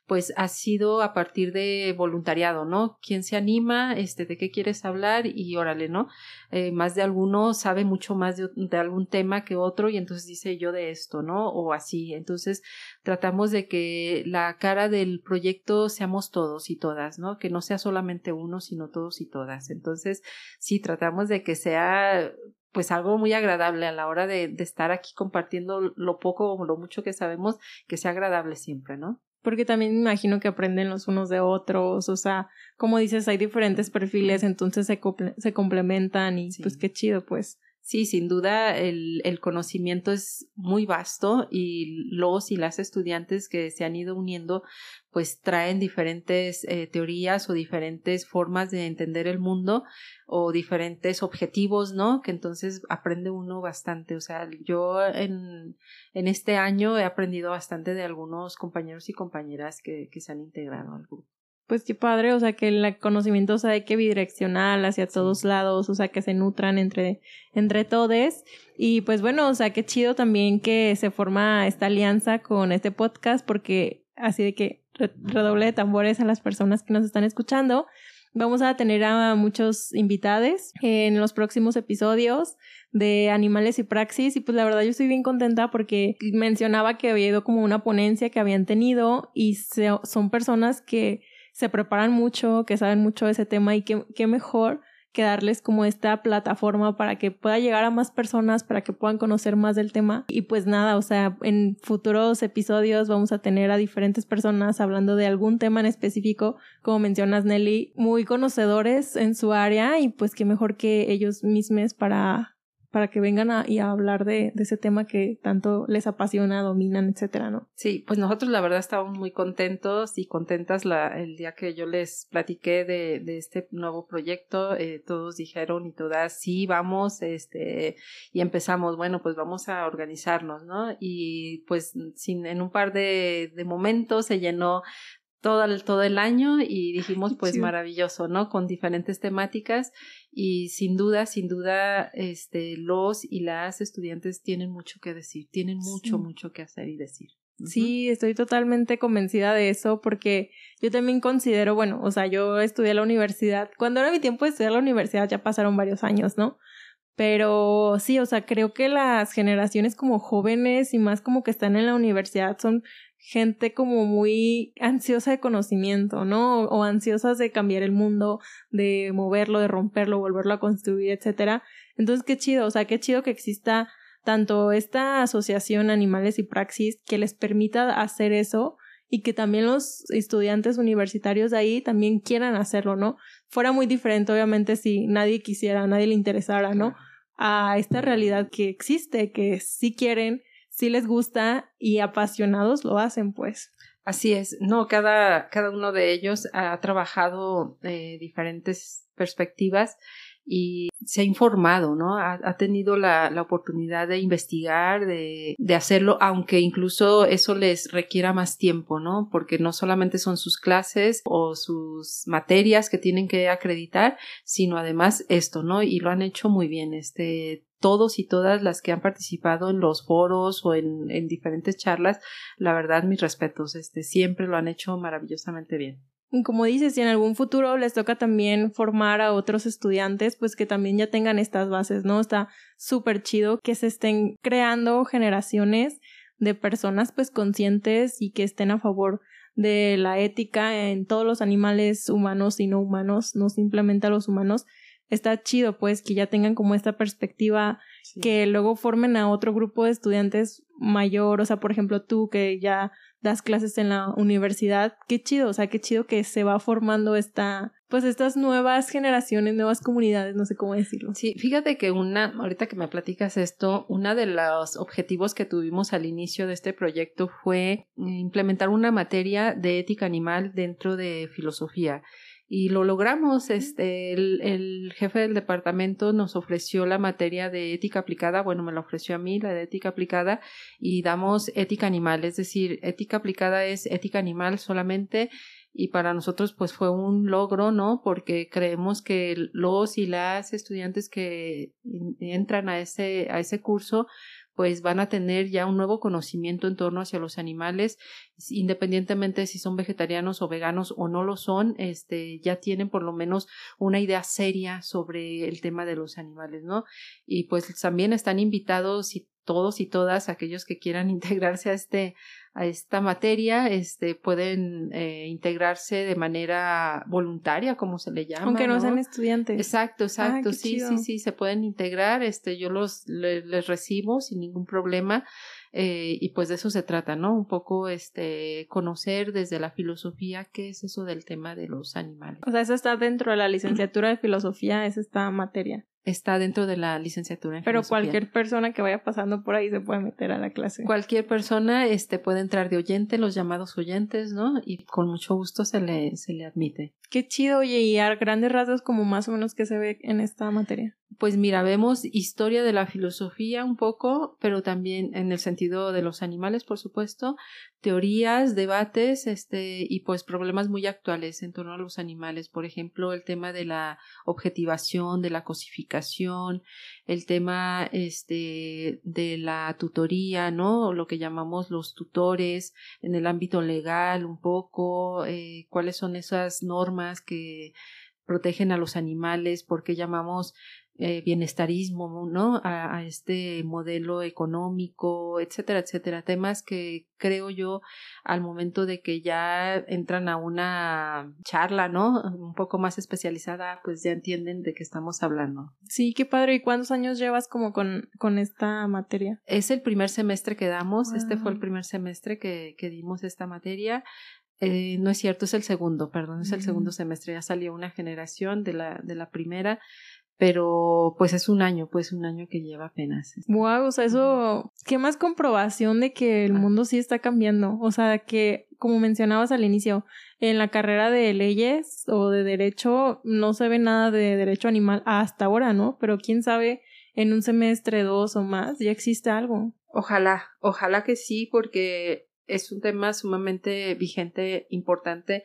pues ha sido a partir de voluntariado, ¿no? ¿Quién se anima? Este, ¿de qué quieres hablar? Y órale, ¿no? Eh, más de alguno sabe mucho más de, de, algún tema que otro y entonces dice yo de esto, ¿no? O así. Entonces tratamos de que la cara del proyecto seamos todos y todas, ¿no? Que no sea solamente uno, sino todos y todas. Entonces, sí, tratamos de que sea pues algo muy agradable a la hora de, de estar aquí compartiendo lo poco o lo mucho que sabemos, que sea agradable siempre, ¿no? Porque también me imagino que aprenden los unos de otros, o sea, como dices, hay diferentes perfiles, entonces se, se complementan y pues qué chido, pues. Sí, sin duda el, el, conocimiento es muy vasto y los y las estudiantes que se han ido uniendo pues traen diferentes eh, teorías o diferentes formas de entender el mundo o diferentes objetivos, ¿no? Que entonces aprende uno bastante. O sea, yo en, en este año he aprendido bastante de algunos compañeros y compañeras que, que se han integrado al grupo pues qué padre, o sea, que el conocimiento sea de que bidireccional hacia todos lados, o sea, que se nutran entre, entre todos. Y pues bueno, o sea, qué chido también que se forma esta alianza con este podcast, porque así de que redoble de tambores a las personas que nos están escuchando. Vamos a tener a muchos invitados en los próximos episodios de Animales y Praxis y pues la verdad yo estoy bien contenta porque mencionaba que había ido como una ponencia que habían tenido y son personas que se preparan mucho, que saben mucho de ese tema y qué, qué mejor que darles como esta plataforma para que pueda llegar a más personas, para que puedan conocer más del tema. Y pues nada, o sea, en futuros episodios vamos a tener a diferentes personas hablando de algún tema en específico, como mencionas Nelly, muy conocedores en su área y pues qué mejor que ellos mismos para para que vengan a, y a hablar de, de, ese tema que tanto les apasiona, dominan, etcétera, ¿no? Sí, pues nosotros la verdad estábamos muy contentos y contentas la, el día que yo les platiqué de, de este nuevo proyecto, eh, todos dijeron y todas, sí, vamos, este, y empezamos, bueno, pues vamos a organizarnos, ¿no? Y pues sin, en un par de, de momentos se llenó todo el, todo el año y dijimos pues maravilloso, ¿no? Con diferentes temáticas y sin duda, sin duda, este, los y las estudiantes tienen mucho que decir, tienen mucho, mucho que hacer y decir. Sí, estoy totalmente convencida de eso porque yo también considero, bueno, o sea, yo estudié la universidad, cuando era mi tiempo de estudiar la universidad ya pasaron varios años, ¿no? Pero sí, o sea, creo que las generaciones como jóvenes y más como que están en la universidad son gente como muy ansiosa de conocimiento, ¿no? O, ansiosas de cambiar el mundo, de moverlo, de romperlo, volverlo a construir, etcétera. Entonces, qué chido, o sea, qué chido que exista tanto esta asociación Animales y Praxis que les permita hacer eso y que también los estudiantes universitarios de ahí también quieran hacerlo, ¿no? Fuera muy diferente, obviamente, si nadie quisiera, nadie le interesara, ¿no? A esta realidad que existe, que sí quieren si les gusta y apasionados lo hacen, pues. Así es, no, cada, cada uno de ellos ha trabajado eh, diferentes perspectivas y se ha informado, ¿no? Ha, ha tenido la, la, oportunidad de investigar, de, de, hacerlo, aunque incluso eso les requiera más tiempo, ¿no? Porque no solamente son sus clases o sus materias que tienen que acreditar, sino además esto, ¿no? Y lo han hecho muy bien, este, todos y todas las que han participado en los foros o en, en diferentes charlas, la verdad, mis respetos, este, siempre lo han hecho maravillosamente bien. Como dices, si en algún futuro les toca también formar a otros estudiantes, pues que también ya tengan estas bases, ¿no? Está súper chido que se estén creando generaciones de personas pues conscientes y que estén a favor de la ética en todos los animales humanos y no humanos, no simplemente a los humanos. Está chido pues que ya tengan como esta perspectiva, que luego formen a otro grupo de estudiantes mayor, o sea, por ejemplo, tú que ya das clases en la universidad, qué chido, o sea, qué chido que se va formando esta, pues estas nuevas generaciones, nuevas comunidades, no sé cómo decirlo. Sí, fíjate que una, ahorita que me platicas esto, uno de los objetivos que tuvimos al inicio de este proyecto fue implementar una materia de ética animal dentro de filosofía y lo logramos. Este, el, el, jefe del departamento nos ofreció la materia de ética aplicada, bueno, me la ofreció a mí, la de ética aplicada, y damos ética animal, es decir, ética aplicada es ética animal solamente y para nosotros pues fue un logro, ¿no? Porque creemos que los y las estudiantes que entran a ese, a ese curso pues van a tener ya un nuevo conocimiento en torno hacia los animales, independientemente de si son vegetarianos o veganos o no lo son, este, ya tienen por lo menos una idea seria sobre el tema de los animales, ¿no? Y pues también están invitados y todos y todas aquellos que quieran integrarse a este a esta materia este pueden eh, integrarse de manera voluntaria como se le llama aunque no, sean estudiantes. Exacto exacto. sí sí sí se pueden integrar este yo los les recibo sin ningún problema eh, y pues de eso se trata, ¿no? Un poco este conocer desde la filosofía qué es eso del tema de los animales. O sea, eso está dentro de la licenciatura de filosofía, es esta materia está dentro de la licenciatura en Pero cualquier persona que vaya pasando por ahí se puede meter a la clase. Cualquier persona este puede entrar de oyente, los llamados oyentes, ¿no? Y con mucho gusto se le se le admite. Qué chido, oye, y a grandes rasgos como más o menos que se ve en esta materia. Pues mira, vemos historia de la filosofía un poco, pero también en el sentido de los animales, por supuesto, teorías, debates, este, y pues problemas muy actuales en torno a los animales. Por ejemplo, el tema de la objetivación, de la cosificación, el tema, este, de la tutoría, ¿no? Lo que llamamos los tutores en el ámbito legal, un poco, eh, cuáles son esas normas que protegen a los animales, por qué llamamos eh, bienestarismo, ¿no? A, este modelo económico, etcétera, etcétera. Temas que creo yo al momento de que ya entran a una charla, ¿no? Un poco más especializada, pues ya entienden de qué estamos hablando. Sí, qué padre. ¿Y cuántos años llevas como con, con esta materia? Es el primer semestre que damos. Este fue el primer semestre que, que dimos esta materia. Eh, no es cierto, es el segundo, perdón, es el segundo semestre. Ya salió una generación de la, de la primera pero pues es un año, pues un año que lleva apenas. Wow, o sea, eso, qué más comprobación de que el mundo sí está cambiando, o sea, que como mencionabas al inicio, en la carrera de leyes o de derecho no se ve nada de derecho animal hasta ahora, ¿no? Pero quién sabe en un semestre, dos o más, ya existe algo. Ojalá, ojalá que sí, porque es un tema sumamente vigente, importante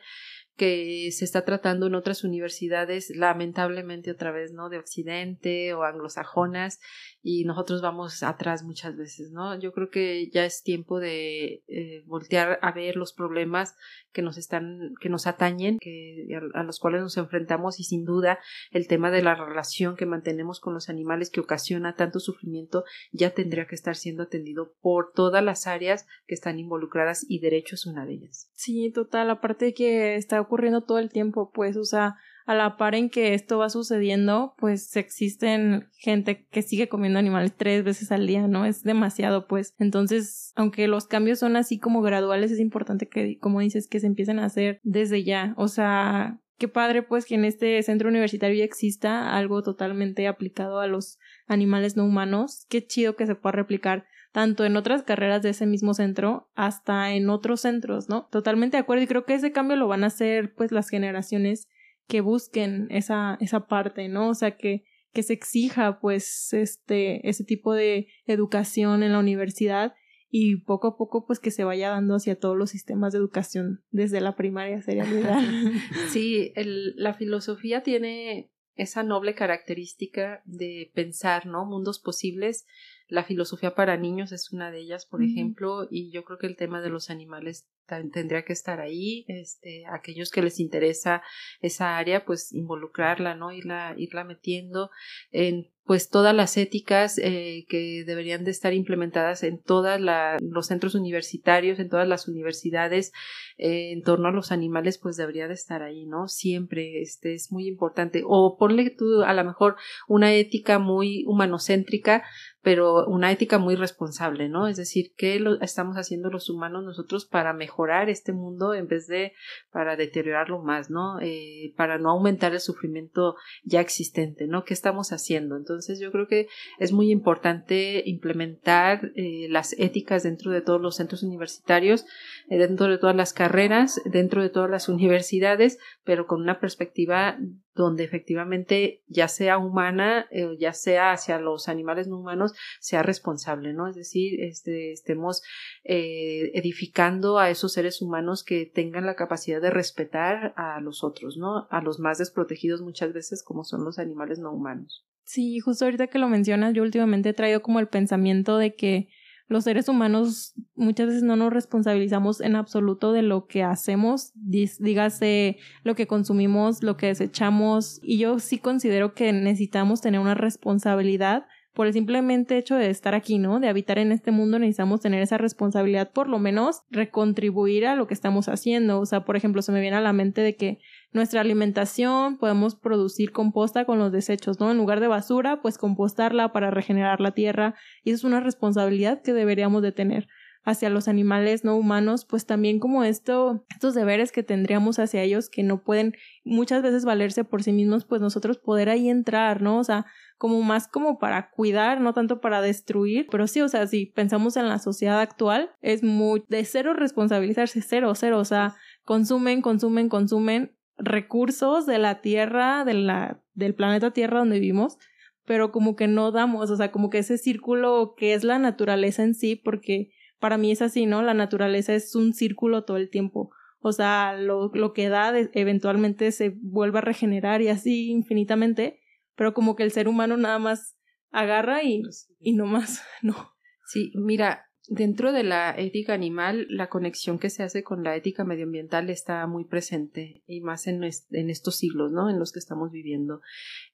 que se está tratando en otras universidades, lamentablemente otra vez, ¿no? De Occidente o anglosajonas, y nosotros vamos atrás muchas veces, ¿no? Yo creo que ya es tiempo de eh, voltear a ver los problemas que nos están, que nos atañen, que, a, los cuales nos enfrentamos y sin duda el tema de la relación que mantenemos con los animales que ocasiona tanto sufrimiento ya tendría que estar siendo atendido por todas las áreas que están involucradas y derecho es una de ellas. Sí, total, aparte de que está ocurriendo todo el tiempo, pues, o sea, a la par en que esto va sucediendo, pues existen gente que sigue comiendo animales tres veces al día, ¿no? Es demasiado, pues. Entonces, aunque los cambios son así como graduales, es importante que, como dices, que se empiecen a hacer desde ya. O sea, qué padre, pues, que en este centro universitario ya exista algo totalmente aplicado a los animales no humanos. Qué chido que se pueda replicar tanto en otras carreras de ese mismo centro hasta en otros centros, ¿no? Totalmente de acuerdo y creo que ese cambio lo van a hacer pues las generaciones que busquen esa, esa parte, ¿no? O sea, que, que se exija pues este, ese tipo de educación en la universidad y poco a poco pues que se vaya dando hacia todos los sistemas de educación desde la primaria sería ideal. Sí, el, la filosofía tiene esa noble característica de pensar, ¿no? Mundos posibles. La filosofía para niños es una de ellas, por ejemplo, y yo creo que el tema de los animales tendría que estar ahí, este, aquellos que les interesa esa área, pues involucrarla, ¿no? Irla, irla metiendo en pues todas las éticas eh, que deberían de estar implementadas en todos los centros universitarios, en todas las universidades, eh, en torno a los animales, pues debería de estar ahí, ¿no? Siempre, este, es muy importante. O ponle tú a lo mejor una ética muy humanocéntrica, pero una ética muy responsable, ¿no? Es decir, ¿qué lo estamos haciendo los humanos nosotros para mejorar este mundo en vez de para deteriorarlo más, ¿no? Eh, para no aumentar el sufrimiento ya existente, ¿no? ¿Qué estamos haciendo? Entonces yo creo que es muy importante implementar eh, las éticas dentro de todos los centros universitarios, eh, dentro de todas las carreras, dentro de todas las universidades, pero con una perspectiva donde efectivamente ya sea humana, eh, ya sea hacia los animales no humanos, sea responsable, ¿no? Es decir, este, estemos eh, edificando a esos seres humanos que tengan la capacidad de respetar a los otros, ¿no? A los más desprotegidos muchas veces como son los animales no humanos. Sí, justo ahorita que lo mencionas, yo últimamente he traído como el pensamiento de que los seres humanos muchas veces no nos responsabilizamos en absoluto de lo que hacemos, dígase lo que consumimos, lo que desechamos, y yo sí considero que necesitamos tener una responsabilidad por el simplemente hecho de estar aquí, ¿no? De habitar en este mundo necesitamos tener esa responsabilidad, por lo menos recontribuir a lo que estamos haciendo. O sea, por ejemplo, se me viene a la mente de que nuestra alimentación podemos producir composta con los desechos, ¿no? En lugar de basura, pues compostarla para regenerar la tierra. Y eso es una responsabilidad que deberíamos de tener hacia los animales no humanos, pues también como esto, estos deberes que tendríamos hacia ellos que no pueden muchas veces valerse por sí mismos, pues nosotros poder ahí entrar, ¿no? O sea, como más como para cuidar, no tanto para destruir, pero sí, o sea, si pensamos en la sociedad actual, es muy de cero responsabilizarse, cero, cero, o sea, consumen, consumen, consumen recursos de la Tierra, de la, del planeta Tierra donde vivimos, pero como que no damos, o sea, como que ese círculo que es la naturaleza en sí, porque para mí es así, ¿no? La naturaleza es un círculo todo el tiempo. O sea, lo, lo que da eventualmente se vuelve a regenerar y así infinitamente, pero como que el ser humano nada más agarra y, y no más, no. Sí, mira, dentro de la ética animal, la conexión que se hace con la ética medioambiental está muy presente y más en, en estos siglos, ¿no? En los que estamos viviendo.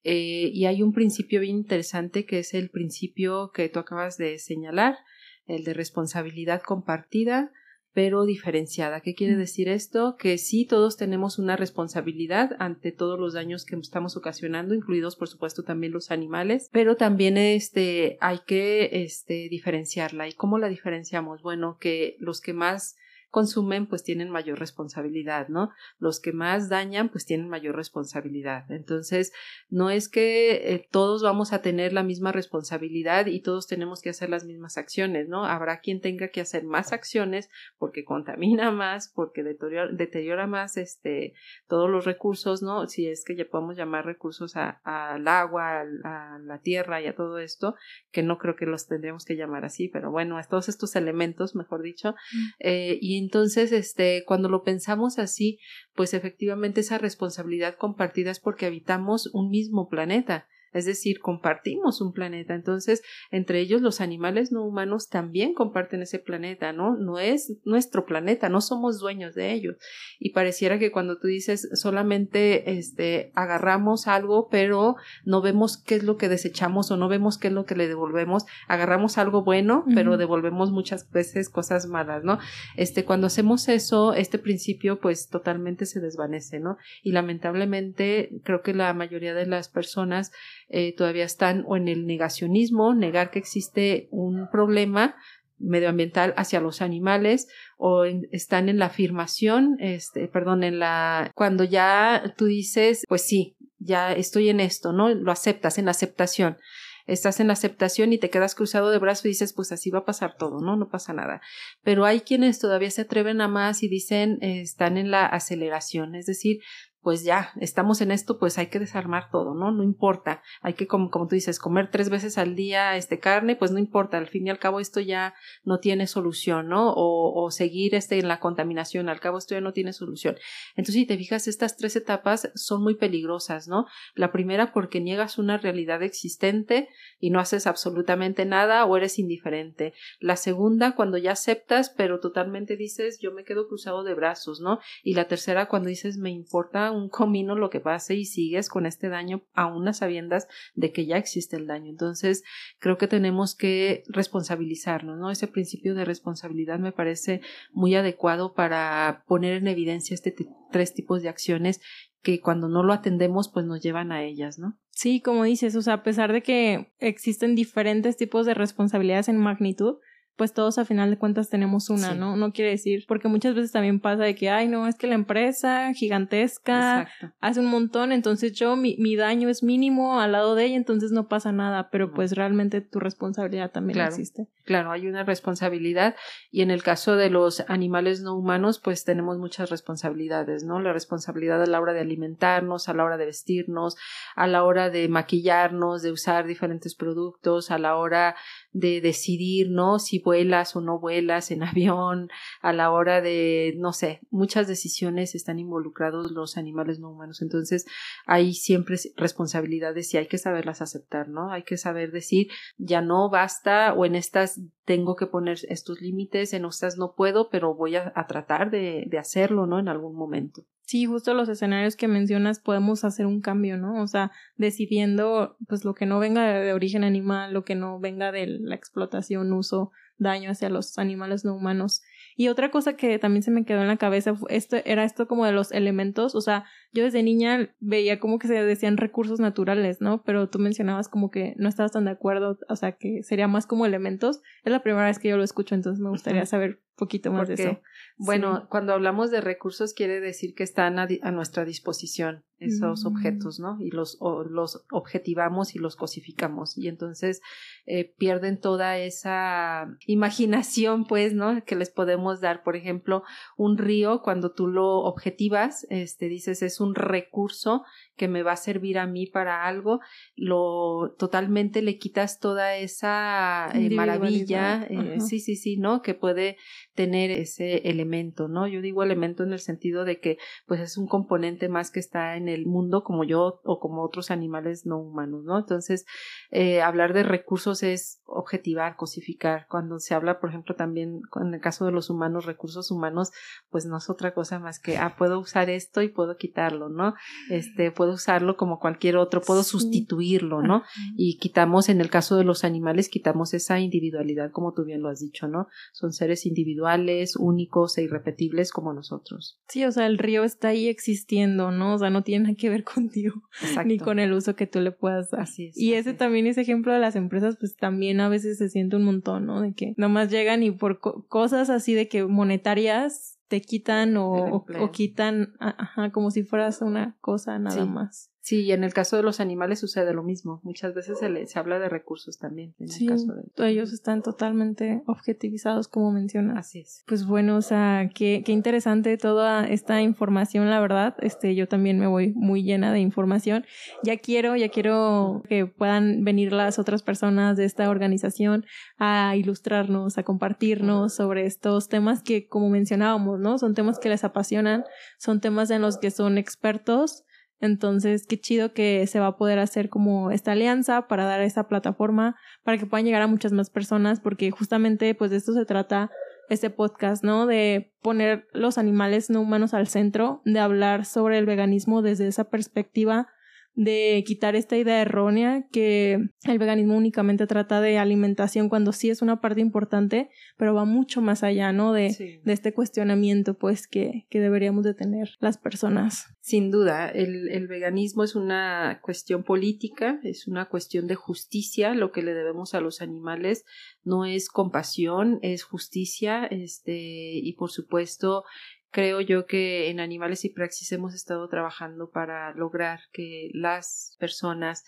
Eh, y hay un principio bien interesante que es el principio que tú acabas de señalar, el de responsabilidad compartida, pero diferenciada. ¿Qué quiere decir esto? Que sí todos tenemos una responsabilidad ante todos los daños que estamos ocasionando, incluidos por supuesto también los animales, pero también este hay que este diferenciarla. ¿Y cómo la diferenciamos? Bueno, que los que más consumen pues tienen mayor responsabilidad, ¿no? Los que más dañan pues tienen mayor responsabilidad. Entonces, no es que eh, todos vamos a tener la misma responsabilidad y todos tenemos que hacer las mismas acciones, ¿no? Habrá quien tenga que hacer más acciones porque contamina más, porque deteriora, deteriora más este todos los recursos, ¿no? Si es que ya podemos llamar recursos al agua, a, la tierra y a todo esto, que no creo que los tendríamos que llamar así, pero bueno, a todos estos elementos, mejor dicho, mm. eh, y entonces, este, cuando lo pensamos así, pues efectivamente esa responsabilidad compartida es porque habitamos un mismo planeta es decir, compartimos un planeta. Entonces, entre ellos los animales no humanos también comparten ese planeta, ¿no? No es nuestro planeta, no somos dueños de ellos. Y pareciera que cuando tú dices solamente este agarramos algo, pero no vemos qué es lo que desechamos o no vemos qué es lo que le devolvemos, agarramos algo bueno, pero devolvemos muchas veces cosas malas, ¿no? Este cuando hacemos eso, este principio pues totalmente se desvanece, ¿no? Y lamentablemente creo que la mayoría de las personas eh, todavía están o en el negacionismo, negar que existe un problema medioambiental hacia los animales o están en la afirmación, este, perdón, en la, cuando ya tú dices, pues sí, ya estoy en esto, ¿no? Lo aceptas, en la aceptación. Estás en la aceptación y te quedas cruzado de brazos y dices, pues así va a pasar todo, ¿no? No pasa nada. Pero hay quienes todavía se atreven a más y dicen, eh, están en la aceleración, es decir, pues ya, estamos en esto, pues hay que desarmar todo, ¿no? No importa. Hay que, como, como tú dices, comer tres veces al día este carne, pues no importa. Al fin y al cabo esto ya no tiene solución, ¿no? O, o seguir este en la contaminación, al cabo esto ya no tiene solución. Entonces, si te fijas, estas tres etapas son muy peligrosas, ¿no? La primera porque niegas una realidad existente y no haces absolutamente nada o eres indiferente. La segunda, cuando ya aceptas, pero totalmente dices, yo me quedo cruzado de brazos, ¿no? Y la tercera, cuando dices, me importa un comino lo que pase y sigues con este daño aún a sabiendas de que ya existe el daño. Entonces, creo que tenemos que responsabilizarnos, ¿no? Ese principio de responsabilidad me parece muy adecuado para poner en evidencia este tres tipos de acciones que cuando no lo atendemos, pues nos llevan a ellas, ¿no? Sí, como dices, o sea, a pesar de que existen diferentes tipos de responsabilidades en magnitud, pues todos a final de cuentas tenemos una, ¿no? No quiere decir, porque muchas veces también pasa de que, ay, no, es que la empresa gigantesca hace un montón, entonces yo, mi, mi, daño es mínimo al lado de ella, entonces no pasa nada, pero pues realmente tu responsabilidad también existe. Claro, hay una responsabilidad y en el caso de los animales no humanos, pues tenemos muchas responsabilidades, ¿no? La responsabilidad a la hora de alimentarnos, a la hora de vestirnos, a la hora de maquillarnos, de usar diferentes productos, a la hora de decidir, ¿no? Si vuelas o no vuelas en avión, a la hora de, no sé, muchas decisiones están involucrados los animales no humanos. Entonces, hay siempre responsabilidades y hay que saberlas aceptar, ¿no? Hay que saber decir, ya no basta o en estas tengo que poner estos límites, en estas no puedo, pero voy a, tratar de, de hacerlo, ¿no? En algún momento. Sí, justo los escenarios que mencionas podemos hacer un cambio, ¿no? O sea, decidiendo pues lo que no venga de origen animal, lo que no venga de la explotación, uso, daño hacia los animales no humanos. Y otra cosa que también se me quedó en la cabeza esto, era esto como de los elementos, o sea, yo desde niña veía como que se decían recursos naturales, ¿no? Pero tú mencionabas como que no estabas tan de acuerdo, o sea, que sería más como elementos. Es la primera vez que yo lo escucho, entonces me gustaría saber un poquito más de eso. Bueno, cuando hablamos de recursos quiere decir que están a, nuestra disposición esos mm. objetos, ¿no? Y los, los objetivamos y los cosificamos. Y entonces eh, pierden toda esa imaginación, pues, ¿no? Que les podemos dar. Por ejemplo, un río, cuando tú lo objetivas, este, dices, es un recurso que me va a servir a mí para algo, lo totalmente le quitas toda esa eh, maravilla, eh, sí, sí, sí, ¿no? Que puede tener ese elemento, ¿no? Yo digo elemento en el sentido de que pues es un componente más que está en el mundo como yo o como otros animales no humanos, ¿no? Entonces, eh, hablar de recursos es objetivar, cosificar. Cuando se habla, por ejemplo, también en el caso de los humanos, recursos humanos, pues no es otra cosa más que, ah, puedo usar esto y puedo quitar ¿no? Este, puedo usarlo como cualquier otro, puedo sustituirlo, ¿no? Y quitamos, en el caso de los animales, quitamos esa individualidad, como tú bien lo has dicho, ¿no? Son seres individuales, únicos e irrepetibles como nosotros. Sí, o sea, el río está ahí existiendo, ¿no? O sea, no tiene nada que ver contigo, ni con el uso que tú le puedas dar. Así es. Y ese también, ese ejemplo de las empresas, pues también a veces se siente un montón, ¿no? De que nomás llegan y por cosas así de que monetarias te quitan o, o, quitan, ajá, como si fueras una cosa nada más. Sí, y en el caso de los animales sucede lo mismo. Muchas veces se, le, se habla de recursos también. En sí, el caso de... ellos están totalmente objetivizados, como mencionas. Así es. Pues bueno, o sea, qué, qué interesante toda esta información, la verdad. Este, yo también me voy muy llena de información. Ya quiero, ya quiero que puedan venir las otras personas de esta organización a ilustrarnos, a compartirnos sobre estos temas que, como mencionábamos, ¿no? Son temas que les apasionan, son temas en los que son expertos entonces, qué chido que se va a poder hacer como esta alianza para dar esa plataforma, para que puedan llegar a muchas más personas, porque justamente pues de esto se trata este podcast, ¿no? De poner los animales no humanos al centro, de hablar sobre el veganismo desde esa perspectiva de quitar esta idea errónea que el veganismo únicamente trata de alimentación cuando sí es una parte importante, pero va mucho más allá, ¿no? De, de este cuestionamiento, pues, que, que deberíamos de tener las personas. Sin duda, el, el veganismo es una cuestión política, es una cuestión de justicia, lo que le debemos a los animales no es compasión, es justicia, este, y por supuesto creo yo que en Animales y Praxis hemos estado trabajando para lograr que las personas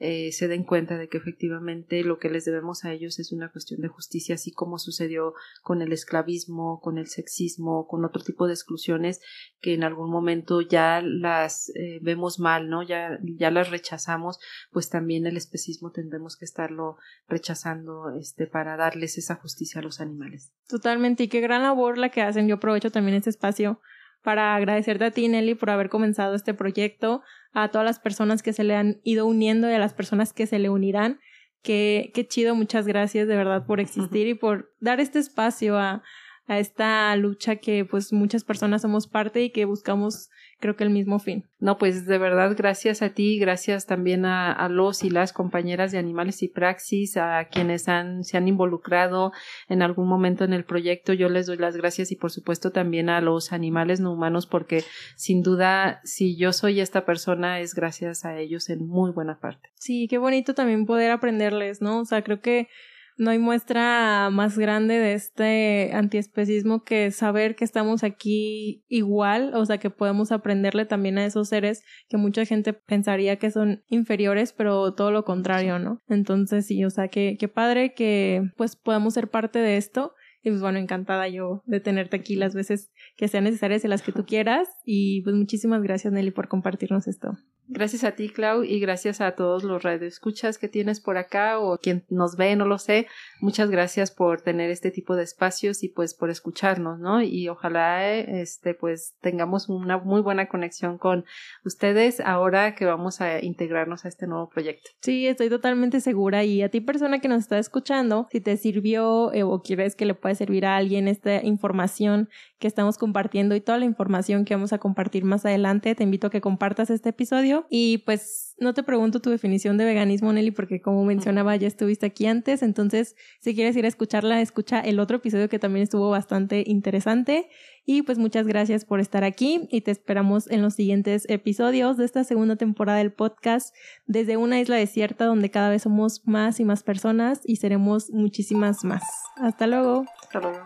eh, se den cuenta de que efectivamente lo que les debemos a ellos es una cuestión de justicia, así como sucedió con el esclavismo, con el sexismo, con otro tipo de exclusiones que en algún momento ya las eh, vemos mal, ¿no? Ya, ya las rechazamos, pues también el especismo tendremos que estarlo rechazando este, para darles esa justicia a los animales. Totalmente, y qué gran labor la que hacen. Yo aprovecho también este espacio para agradecerte a ti, Nelly, por haber comenzado este proyecto, a todas las personas que se le han ido uniendo y a las personas que se le unirán. Qué, qué chido, muchas gracias de verdad por existir y por dar este espacio a, a esta lucha que pues muchas personas somos parte y que buscamos creo que el mismo fin. No, pues de verdad gracias a ti, gracias también a, a, los y las compañeras de Animales y Praxis, a quienes han, se han involucrado en algún momento en el proyecto. Yo les doy las gracias y por supuesto también a los animales no humanos porque sin duda si yo soy esta persona es gracias a ellos en muy buena parte. Sí, qué bonito también poder aprenderles, ¿no? O sea, creo que no hay muestra más grande de este antiespecismo que saber que estamos aquí igual, o sea, que podemos aprenderle también a esos seres que mucha gente pensaría que son inferiores, pero todo lo contrario, ¿no? Entonces, sí, o sea, que, qué padre que pues podamos ser parte de esto. Y pues bueno, encantada yo de tenerte aquí las veces que sean necesarias y las que tú quieras. Y pues muchísimas gracias, Nelly, por compartirnos esto. Gracias a ti, Clau, y gracias a todos los radioescuchas que tienes por acá o quien nos ve, no lo sé. Muchas gracias por tener este tipo de espacios y pues por escucharnos, ¿no? Y ojalá este pues tengamos una muy buena conexión con ustedes ahora que vamos a integrarnos a este nuevo proyecto. Sí, estoy totalmente segura y a ti persona que nos está escuchando, si te sirvió eh, o quieres que le pueda servir a alguien esta información que estamos compartiendo y toda la información que vamos a compartir más adelante, te invito a que compartas este episodio y pues no te pregunto tu definición de veganismo, Nelly, porque como mencionaba ya estuviste aquí antes, entonces si quieres ir a escucharla, escucha el otro episodio que también estuvo bastante interesante y pues muchas gracias por estar aquí y te esperamos en los siguientes episodios de esta segunda temporada del podcast desde una isla desierta donde cada vez somos más y más personas y seremos muchísimas más. Hasta luego. Hasta luego.